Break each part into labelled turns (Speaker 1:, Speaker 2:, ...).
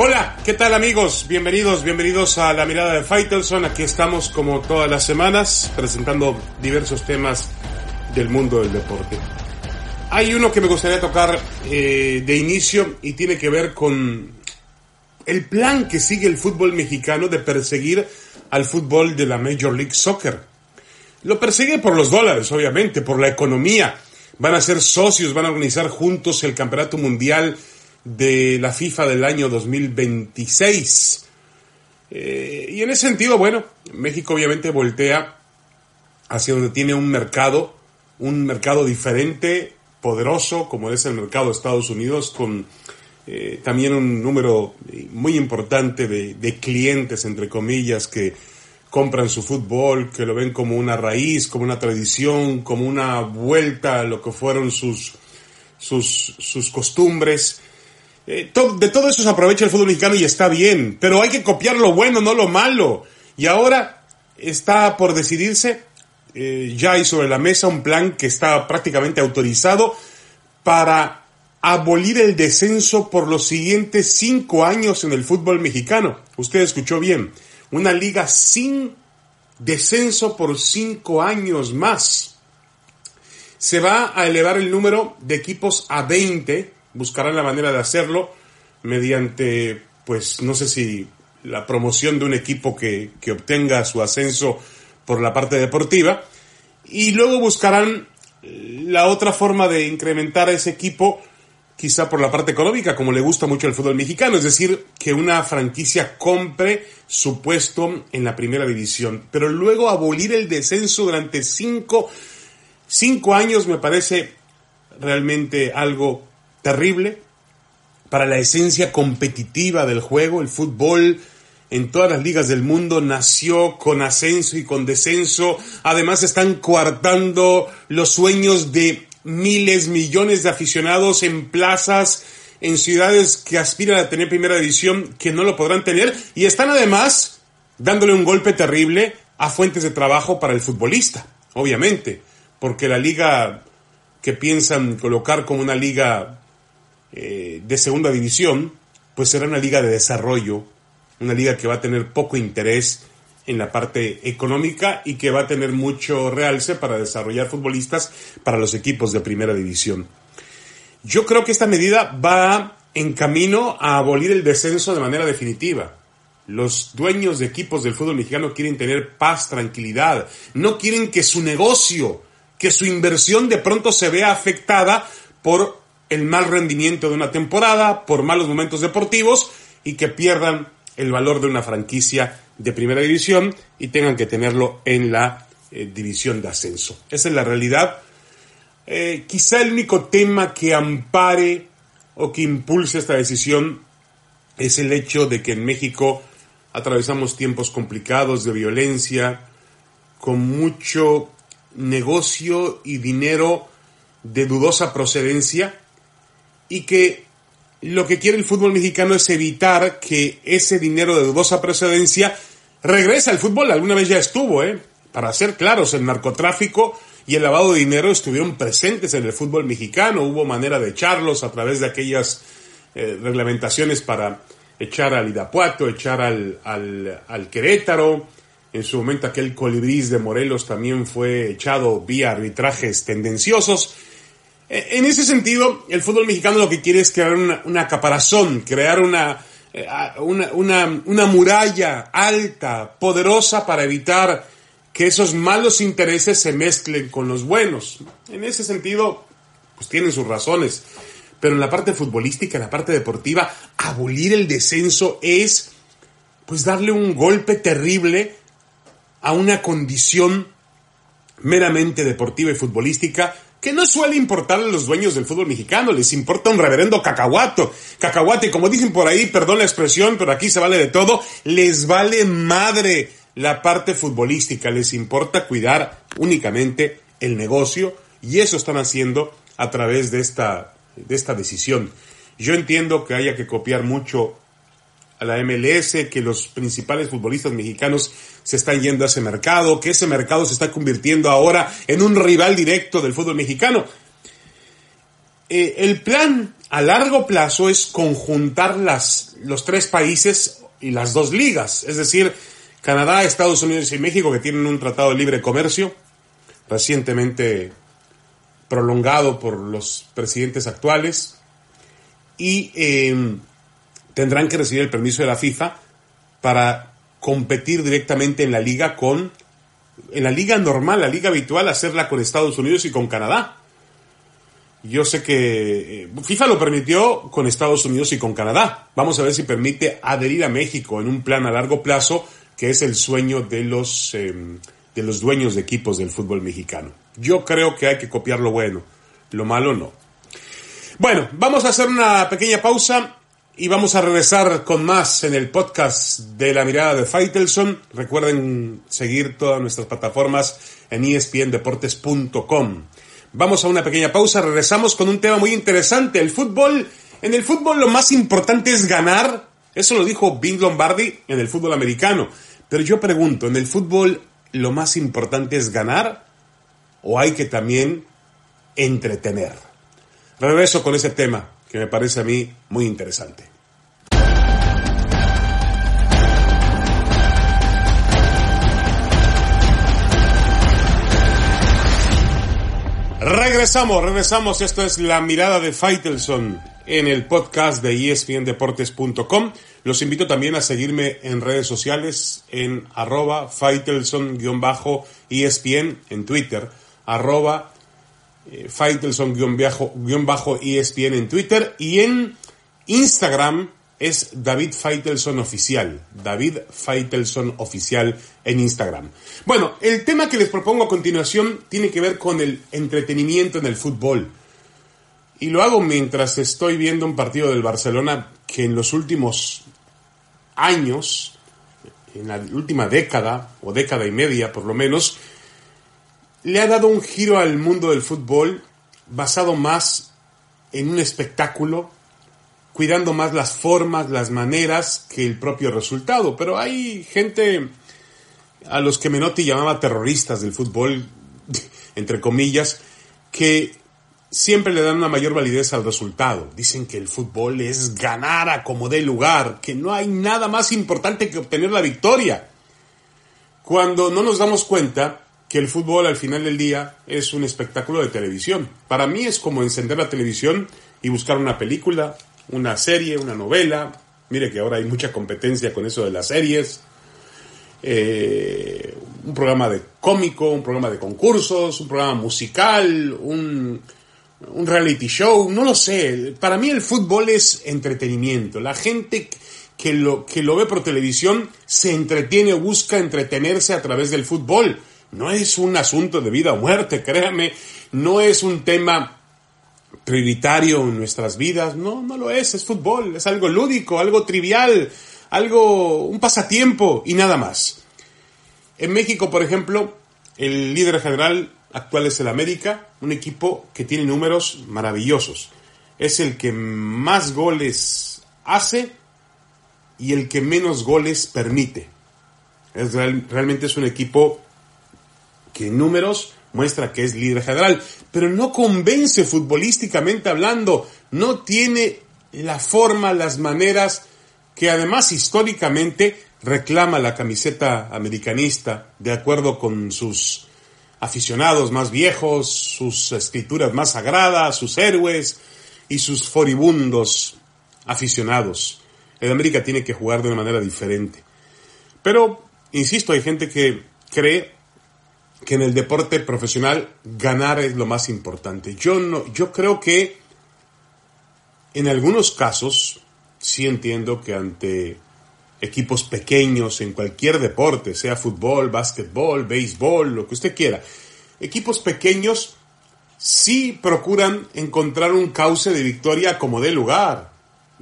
Speaker 1: Hola, ¿qué tal amigos? Bienvenidos, bienvenidos a la mirada de Faitelson. Aquí estamos como todas las semanas presentando diversos temas del mundo del deporte. Hay uno que me gustaría tocar eh, de inicio y tiene que ver con el plan que sigue el fútbol mexicano de perseguir al fútbol de la Major League Soccer. Lo persigue por los dólares, obviamente, por la economía. Van a ser socios, van a organizar juntos el Campeonato Mundial de la FIFA del año 2026. Eh, y en ese sentido, bueno, México obviamente voltea hacia donde tiene un mercado, un mercado diferente, poderoso, como es el mercado de Estados Unidos, con eh, también un número muy importante de, de, clientes, entre comillas, que compran su fútbol, que lo ven como una raíz, como una tradición, como una vuelta a lo que fueron sus, sus, sus costumbres. Eh, de todo eso se aprovecha el fútbol mexicano y está bien, pero hay que copiar lo bueno, no lo malo. Y ahora está por decidirse, eh, ya hay sobre la mesa un plan que está prácticamente autorizado para abolir el descenso por los siguientes cinco años en el fútbol mexicano. Usted escuchó bien, una liga sin descenso por cinco años más. Se va a elevar el número de equipos a 20 buscarán la manera de hacerlo mediante, pues no sé si la promoción de un equipo que, que obtenga su ascenso por la parte deportiva. Y luego buscarán la otra forma de incrementar a ese equipo quizá por la parte económica, como le gusta mucho el fútbol mexicano, es decir, que una franquicia compre su puesto en la primera división, pero luego abolir el descenso durante cinco, cinco años me parece realmente algo terrible para la esencia competitiva del juego. El fútbol en todas las ligas del mundo nació con ascenso y con descenso. Además están coartando los sueños de miles, millones de aficionados en plazas, en ciudades que aspiran a tener primera división, que no lo podrán tener. Y están además dándole un golpe terrible a fuentes de trabajo para el futbolista, obviamente, porque la liga que piensan colocar como una liga eh, de segunda división, pues será una liga de desarrollo, una liga que va a tener poco interés en la parte económica y que va a tener mucho realce para desarrollar futbolistas para los equipos de primera división. Yo creo que esta medida va en camino a abolir el descenso de manera definitiva. Los dueños de equipos del fútbol mexicano quieren tener paz, tranquilidad, no quieren que su negocio, que su inversión de pronto se vea afectada por el mal rendimiento de una temporada, por malos momentos deportivos y que pierdan el valor de una franquicia de primera división y tengan que tenerlo en la eh, división de ascenso. Esa es la realidad. Eh, quizá el único tema que ampare o que impulse esta decisión es el hecho de que en México atravesamos tiempos complicados de violencia, con mucho negocio y dinero de dudosa procedencia y que lo que quiere el fútbol mexicano es evitar que ese dinero de dudosa procedencia regrese al fútbol. Alguna vez ya estuvo, ¿eh? Para ser claros, el narcotráfico y el lavado de dinero estuvieron presentes en el fútbol mexicano. Hubo manera de echarlos a través de aquellas eh, reglamentaciones para echar al Irapuato, echar al, al, al Querétaro. En su momento aquel colibrís de Morelos también fue echado vía arbitrajes tendenciosos. En ese sentido, el fútbol mexicano lo que quiere es crear una, caparazón, crear eh, una, una, una, muralla alta, poderosa para evitar que esos malos intereses se mezclen con los buenos. En ese sentido, pues tienen sus razones. Pero en la parte futbolística, en la parte deportiva, abolir el descenso es pues darle un golpe terrible a una condición meramente deportiva y futbolística que no suele importarle a los dueños del fútbol mexicano, les importa un reverendo cacahuato. Cacahuate, como dicen por ahí, perdón la expresión, pero aquí se vale de todo, les vale madre la parte futbolística, les importa cuidar únicamente el negocio y eso están haciendo a través de esta, de esta decisión. Yo entiendo que haya que copiar mucho a la MLS, que los principales futbolistas mexicanos se están yendo a ese mercado, que ese mercado se está convirtiendo ahora en un rival directo del fútbol mexicano. Eh, el plan a largo plazo es conjuntar las, los tres países y las dos ligas, es decir, Canadá, Estados Unidos y México que tienen un tratado de libre comercio recientemente prolongado por los presidentes actuales y eh, tendrán que recibir el permiso de la FIFA para competir directamente en la liga con, en la liga normal, la liga habitual, hacerla con Estados Unidos y con Canadá. Yo sé que eh, FIFA lo permitió con Estados Unidos y con Canadá. Vamos a ver si permite adherir a México en un plan a largo plazo, que es el sueño de los, eh, de los dueños de equipos del fútbol mexicano. Yo creo que hay que copiar lo bueno, lo malo no. Bueno, vamos a hacer una pequeña pausa y vamos a regresar con más en el podcast de la mirada de Faitelson. Recuerden seguir todas nuestras plataformas en espndeportes.com. Vamos a una pequeña pausa, regresamos con un tema muy interesante. El fútbol, en el fútbol lo más importante es ganar. Eso lo dijo Vince Lombardi en el fútbol americano. Pero yo pregunto, ¿en el fútbol lo más importante es ganar? ¿O hay que también entretener? Regreso con ese tema que me parece a mí muy interesante. Regresamos, regresamos. Esto es la mirada de Faitelson en el podcast de espndeportes.com. Los invito también a seguirme en redes sociales en arroba Faitelson-ESPN en Twitter, arroba eh, Faitelson-ESPN en Twitter y en Instagram es David Faitelson Oficial. David Faitelson Oficial en Instagram. Bueno, el tema que les propongo a continuación tiene que ver con el entretenimiento en el fútbol. Y lo hago mientras estoy viendo un partido del Barcelona que en los últimos años, en la última década, o década y media por lo menos, le ha dado un giro al mundo del fútbol basado más en un espectáculo cuidando más las formas, las maneras que el propio resultado. Pero hay gente a los que Menotti llamaba terroristas del fútbol, entre comillas, que siempre le dan una mayor validez al resultado. Dicen que el fútbol es ganar a como dé lugar, que no hay nada más importante que obtener la victoria. Cuando no nos damos cuenta que el fútbol al final del día es un espectáculo de televisión. Para mí es como encender la televisión y buscar una película, una serie, una novela. Mire que ahora hay mucha competencia con eso de las series. Eh, un programa de cómico, un programa de concursos, un programa musical, un, un reality show, no lo sé. Para mí el fútbol es entretenimiento. La gente que lo, que lo ve por televisión se entretiene o busca entretenerse a través del fútbol. No es un asunto de vida o muerte, créame. No es un tema prioritario en nuestras vidas. No, no lo es, es fútbol, es algo lúdico, algo trivial, algo, un pasatiempo y nada más. En México, por ejemplo, el líder general actual es el América, un equipo que tiene números maravillosos. Es el que más goles hace y el que menos goles permite. Es realmente es un equipo que en números muestra que es líder general, pero no convence futbolísticamente hablando, no tiene la forma, las maneras que además históricamente reclama la camiseta americanista, de acuerdo con sus aficionados más viejos, sus escrituras más sagradas, sus héroes y sus foribundos aficionados. El América tiene que jugar de una manera diferente. Pero, insisto, hay gente que cree que en el deporte profesional ganar es lo más importante. Yo no, yo creo que en algunos casos sí entiendo que ante equipos pequeños en cualquier deporte, sea fútbol, básquetbol, béisbol, lo que usted quiera, equipos pequeños sí procuran encontrar un cauce de victoria como dé lugar.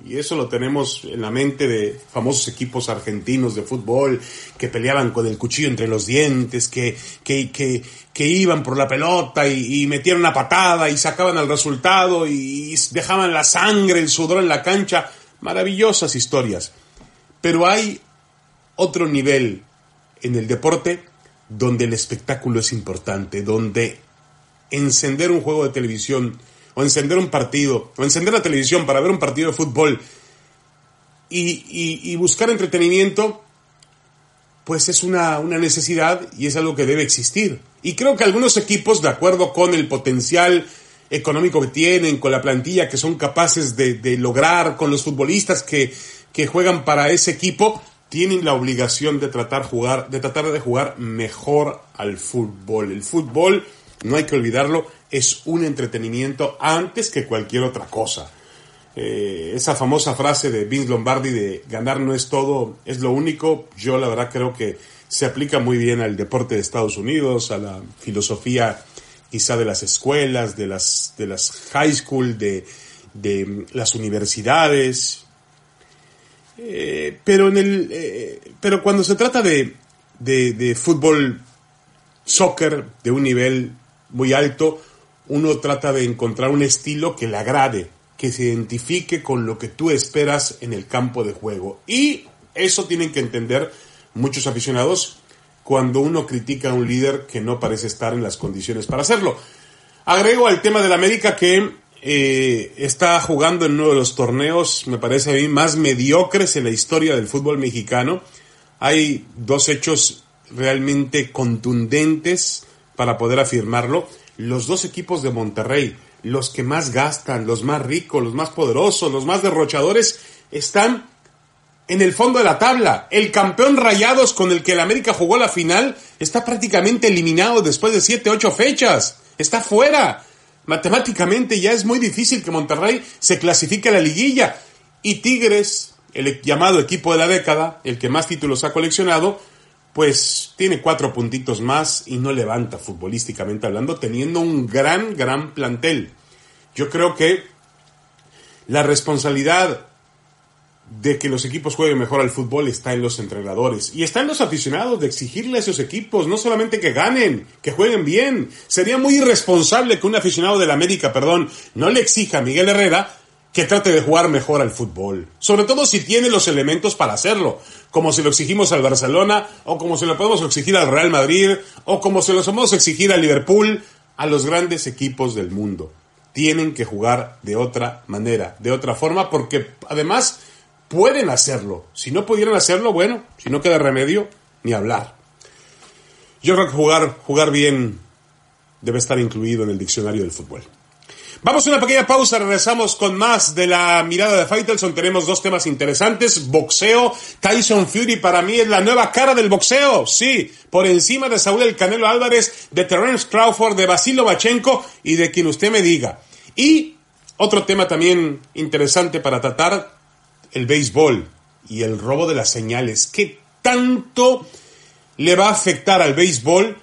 Speaker 1: Y eso lo tenemos en la mente de famosos equipos argentinos de fútbol que peleaban con el cuchillo entre los dientes, que, que, que, iban por la pelota y, y, metían una patada y sacaban el resultado y, y dejaban la sangre, el sudor en la cancha. Maravillosas historias. Pero hay otro nivel en el deporte donde el espectáculo es importante, donde encender un juego de televisión o encender un partido, o encender la televisión para ver un partido de fútbol y, buscar entretenimiento, pues es una, necesidad y es algo que debe existir. Y creo que algunos equipos, de acuerdo con el potencial económico que tienen, con la plantilla que son capaces de, lograr, con los futbolistas que, que juegan para ese equipo, tienen la obligación de tratar, jugar, de tratar de jugar mejor al fútbol. El fútbol, no hay que olvidarlo, es un entretenimiento antes que cualquier otra cosa. Eh, esa famosa frase de Vince Lombardi de ganar no es todo, es lo único, yo la verdad creo que se aplica muy bien al deporte de Estados Unidos, a la filosofía quizá de las escuelas, de las, de las high school, de, de las universidades, eh, pero, en el, eh, pero cuando se trata de, de, fútbol, soccer de un nivel muy alto, uno trata de encontrar un estilo que le agrade, que se identifique con lo que tú esperas en el campo de juego. Y eso tienen que entender muchos aficionados cuando uno critica a un líder que no parece estar en las condiciones para hacerlo. Agrego al tema de la América que eh, está jugando en uno de los torneos, me parece a mí, más mediocres en la historia del fútbol mexicano. Hay dos hechos realmente contundentes para poder afirmarlo. Los dos equipos de Monterrey, los que más gastan, los más ricos, los más poderosos, los más derrochadores, están en el fondo de la tabla. El campeón Rayados con el que el América jugó la final está prácticamente eliminado después de 7, 8 fechas. Está fuera. Matemáticamente ya es muy difícil que Monterrey se clasifique a la liguilla. Y Tigres, el llamado equipo de la década, el que más títulos ha coleccionado, pues tiene cuatro puntitos más y no levanta futbolísticamente hablando, teniendo un gran, gran plantel. Yo creo que la responsabilidad de que los equipos jueguen mejor al fútbol está en los entrenadores y está en los aficionados de exigirle a esos equipos no solamente que ganen, que jueguen bien. Sería muy irresponsable que un aficionado de la América, perdón, no le exija a Miguel Herrera que trate de jugar mejor al fútbol. Sobre todo si tiene los elementos para hacerlo, como se lo exigimos al Barcelona, o como se lo podemos exigir al Real Madrid, o como se lo podemos exigir al Liverpool, a los grandes equipos del mundo. Tienen que jugar de otra manera, de otra forma, porque además pueden hacerlo. Si no pudieran hacerlo, bueno, si no queda remedio, ni hablar. Yo creo que jugar, jugar bien debe estar incluido en el diccionario del fútbol. Vamos a una pequeña pausa, regresamos con más de la mirada de Faitelson. Tenemos dos temas interesantes. Boxeo, Tyson Fury para mí es la nueva cara del boxeo. Sí, por encima de Saúl El Canelo Álvarez, de Terence Crawford, de Basilo Bachenko y de quien usted me diga. Y otro tema también interesante para tratar, el béisbol y el robo de las señales. ¿Qué tanto le va a afectar al béisbol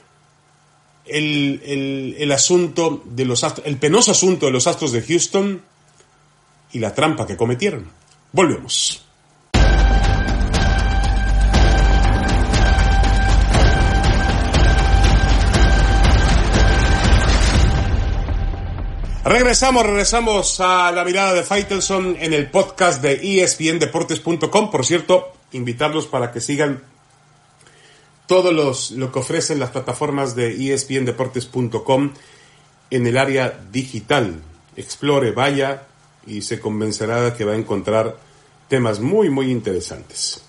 Speaker 1: el, asunto de los el penoso asunto de los astros de Houston y la trampa que cometieron? Volvemos. Regresamos, regresamos a la mirada de Faitelson en el podcast de espndeportes.com. Por cierto, invitarlos para que sigan todo los, lo que ofrecen las plataformas de espndeportes.com en el área digital. Explore, vaya y se convencerá de que va a encontrar temas muy, muy interesantes.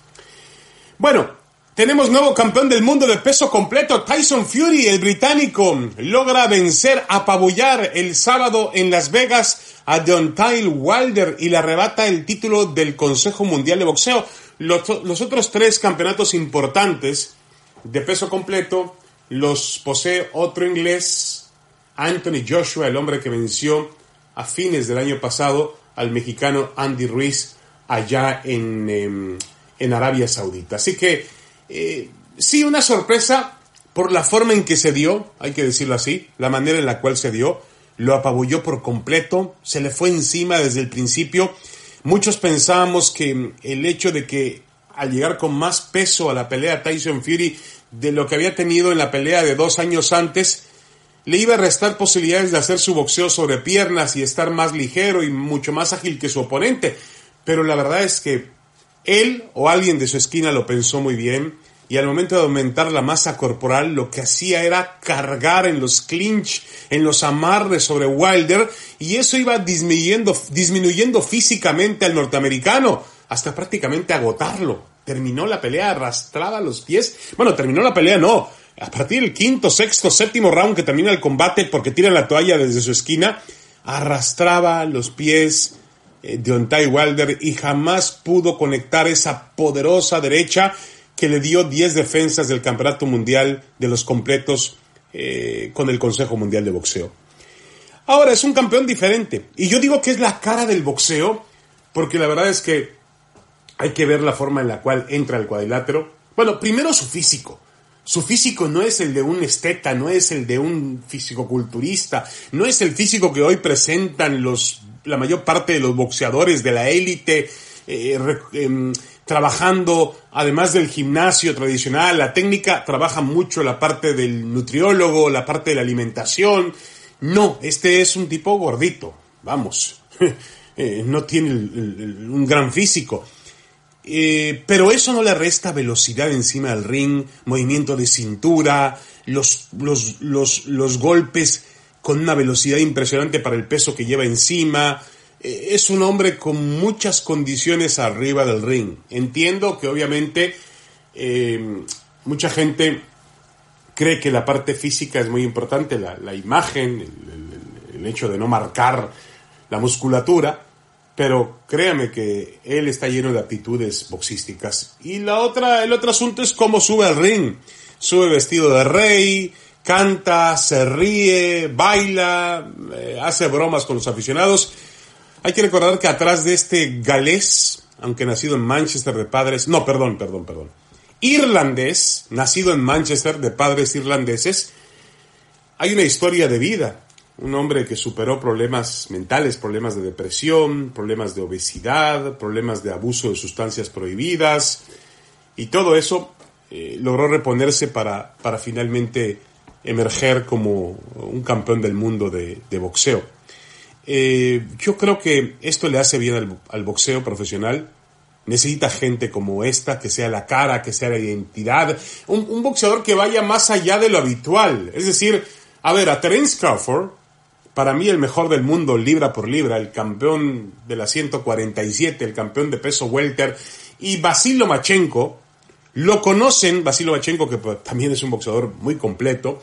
Speaker 1: Bueno, tenemos nuevo campeón del mundo de peso completo, Tyson Fury, el británico, logra vencer, apabullar el sábado en Las Vegas a Deontay Wilder y le arrebata el título del Consejo Mundial de Boxeo. Los, los otros tres campeonatos importantes de peso completo los posee otro inglés, Anthony Joshua, el hombre que venció a fines del año pasado al mexicano Andy Ruiz allá en, em, en Arabia Saudita. Así que eh, sí, una sorpresa por la forma en que se dio, hay que decirlo así, la manera en la cual se dio, lo apabulló por completo, se le fue encima desde el principio. Muchos pensábamos que el hecho de que al llegar con más peso a la pelea Tyson Fury de lo que había tenido en la pelea de dos años antes, le iba a restar posibilidades de hacer su boxeo sobre piernas y estar más ligero y mucho más ágil que su oponente. Pero la verdad es que él o alguien de su esquina lo pensó muy bien y al momento de aumentar la masa corporal lo que hacía era cargar en los clinch, en los amarres sobre Wilder y eso iba disminuyendo, disminuyendo físicamente al norteamericano hasta prácticamente agotarlo. Terminó la pelea, arrastraba los pies. Bueno, terminó la pelea, no. A partir del quinto, sexto, séptimo round que termina el combate porque tira la toalla desde su esquina, arrastraba los pies eh, de Ontai Wilder y jamás pudo conectar esa poderosa derecha que le dio 10 defensas del Campeonato Mundial de los completos eh, con el Consejo Mundial de Boxeo. Ahora es un campeón diferente. Y yo digo que es la cara del boxeo, porque la verdad es que hay que ver la forma en la cual entra el cuadrilátero. Bueno, primero su físico. Su físico no es el de un esteta, no es el de un físico-culturista, no es el físico que hoy presentan los, la mayor parte de los boxeadores de la élite, eh, em, trabajando, además del gimnasio tradicional, la técnica, trabaja mucho la parte del nutriólogo, la parte de la alimentación. No, este es un tipo gordito, vamos, eh, no tiene un gran físico. Eh, pero eso no le resta velocidad encima del ring, movimiento de cintura, los, los, los, los golpes con una velocidad impresionante para el peso que lleva encima, eh, es un hombre con muchas condiciones arriba del ring. Entiendo que obviamente eh, mucha gente cree que la parte física es muy importante, la, imagen, el, el, hecho de no marcar la musculatura, pero créame que él está lleno de aptitudes boxísticas. Y la otra, el otro asunto es cómo sube al ring. Sube vestido de rey, canta, se ríe, baila, eh, hace bromas con los aficionados hay que recordar que atrás de este galés, aunque nacido en Manchester de padres, no, perdón, perdón, perdón, irlandés, nacido en Manchester de padres irlandeses, hay una historia de vida. Un hombre que superó problemas mentales, problemas de depresión, problemas de obesidad, problemas de abuso de sustancias prohibidas, y todo eso eh, logró reponerse para, para finalmente emerger como un campeón del mundo de boxeo. Eh, yo creo que esto le hace bien al, boxeo profesional. Necesita gente como esta, que sea la cara, que sea la identidad. Un, boxeador que vaya más allá de lo habitual. Es decir, a ver, a Terence Crawford, para mí el mejor del mundo, libra por libra, el campeón de la 147, el campeón de peso welter, y Basilo Machenko, lo conocen, Basilo Machenko, que pues, también es un boxeador muy completo,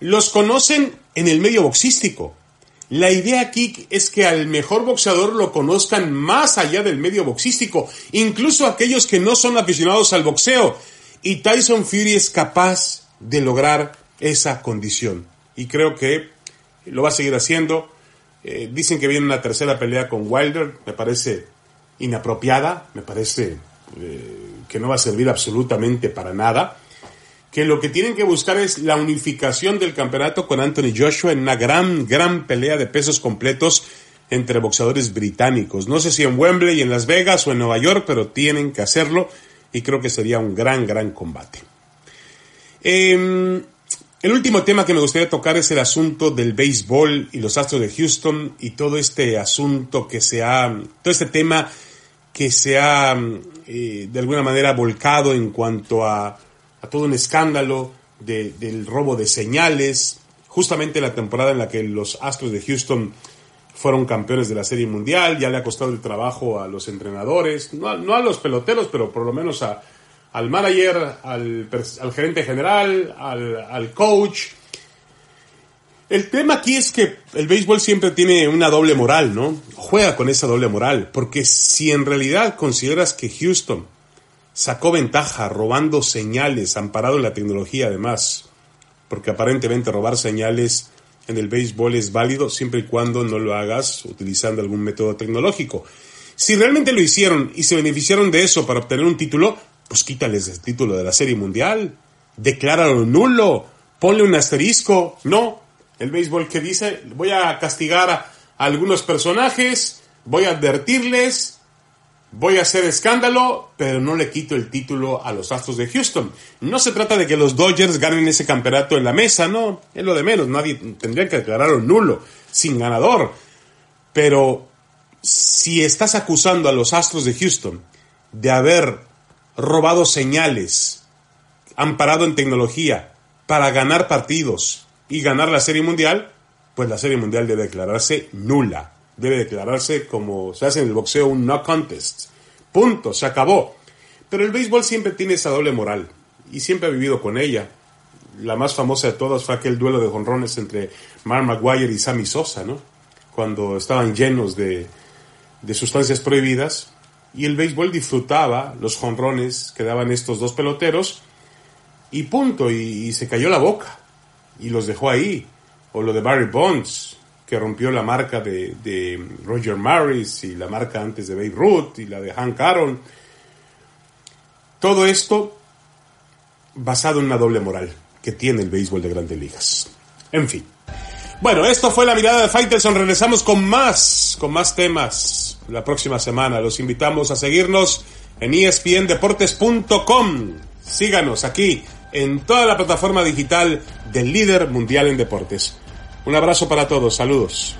Speaker 1: los conocen en el medio boxístico. La idea aquí es que al mejor boxeador lo conozcan más allá del medio boxístico, incluso aquellos que no son aficionados al boxeo. Y Tyson Fury es capaz de lograr esa condición. Y creo que lo va a seguir haciendo. Eh, dicen que viene una tercera pelea con Wilder. Me parece inapropiada. Me parece eh, que no va a servir absolutamente para nada que lo que tienen que buscar es la unificación del campeonato con Anthony Joshua en una gran, gran pelea de pesos completos entre boxeadores británicos. No sé si en Wembley, en Las Vegas o en Nueva York, pero tienen que hacerlo y creo que sería un gran, gran combate. Em, el último tema que me gustaría tocar es el asunto del béisbol y los Astros de Houston y todo este asunto que se ha, todo este tema que se ha eh, de alguna manera volcado en cuanto a a todo un escándalo del robo de señales, justamente la temporada en la que los Astros de Houston fueron campeones de la Serie Mundial, ya le ha costado el trabajo a los entrenadores, no, a los peloteros, pero por lo menos a, al manager, al, gerente general, al, al coach. El tema aquí es que el béisbol siempre tiene una doble moral, ¿no? Juega con esa doble moral, porque si en realidad consideras que Houston sacó ventaja robando señales, amparado en la tecnología además, porque aparentemente robar señales en el béisbol es válido siempre y cuando no lo hagas utilizando algún método tecnológico. Si realmente lo hicieron y se beneficiaron de eso para obtener un título, pues quítales el título de la Serie Mundial, decláralo nulo, ponle un asterisco. No, el béisbol que dice, voy a castigar a algunos personajes, voy a advertirles, voy a hacer escándalo, pero no le quito el título a los Astros de Houston. No se trata de que los Dodgers ganen ese campeonato en la mesa, no, es lo de menos, nadie tendría que declararlo nulo, sin ganador. Pero si estás acusando a los Astros de Houston de haber robado señales amparado en tecnología para ganar partidos y ganar la Serie Mundial, pues la Serie Mundial debe declararse nula. Debe declararse como se hace en el boxeo un no contest. Punto, se acabó. Pero el béisbol siempre tiene esa doble moral y siempre ha vivido con ella. La más famosa de todas fue aquel duelo de jonrones entre Mark Maguire y Sammy Sosa, ¿no? Cuando estaban llenos de, de sustancias prohibidas y el béisbol disfrutaba los jonrones que daban estos dos peloteros y punto, y, se cayó la boca y los dejó ahí. O lo de Barry Bonds, que rompió la marca de, de Roger Maris y la marca antes de Babe Ruth y la de Hank Aaron. Todo esto basado en una doble moral que tiene el béisbol de grandes ligas. En fin. Bueno, esto fue la mirada de Faitelson. Regresamos con más, con más temas la próxima semana. Los invitamos a seguirnos en espndeportes.com. Síganos aquí en toda la plataforma digital del líder mundial en deportes. Un abrazo para todos, saludos.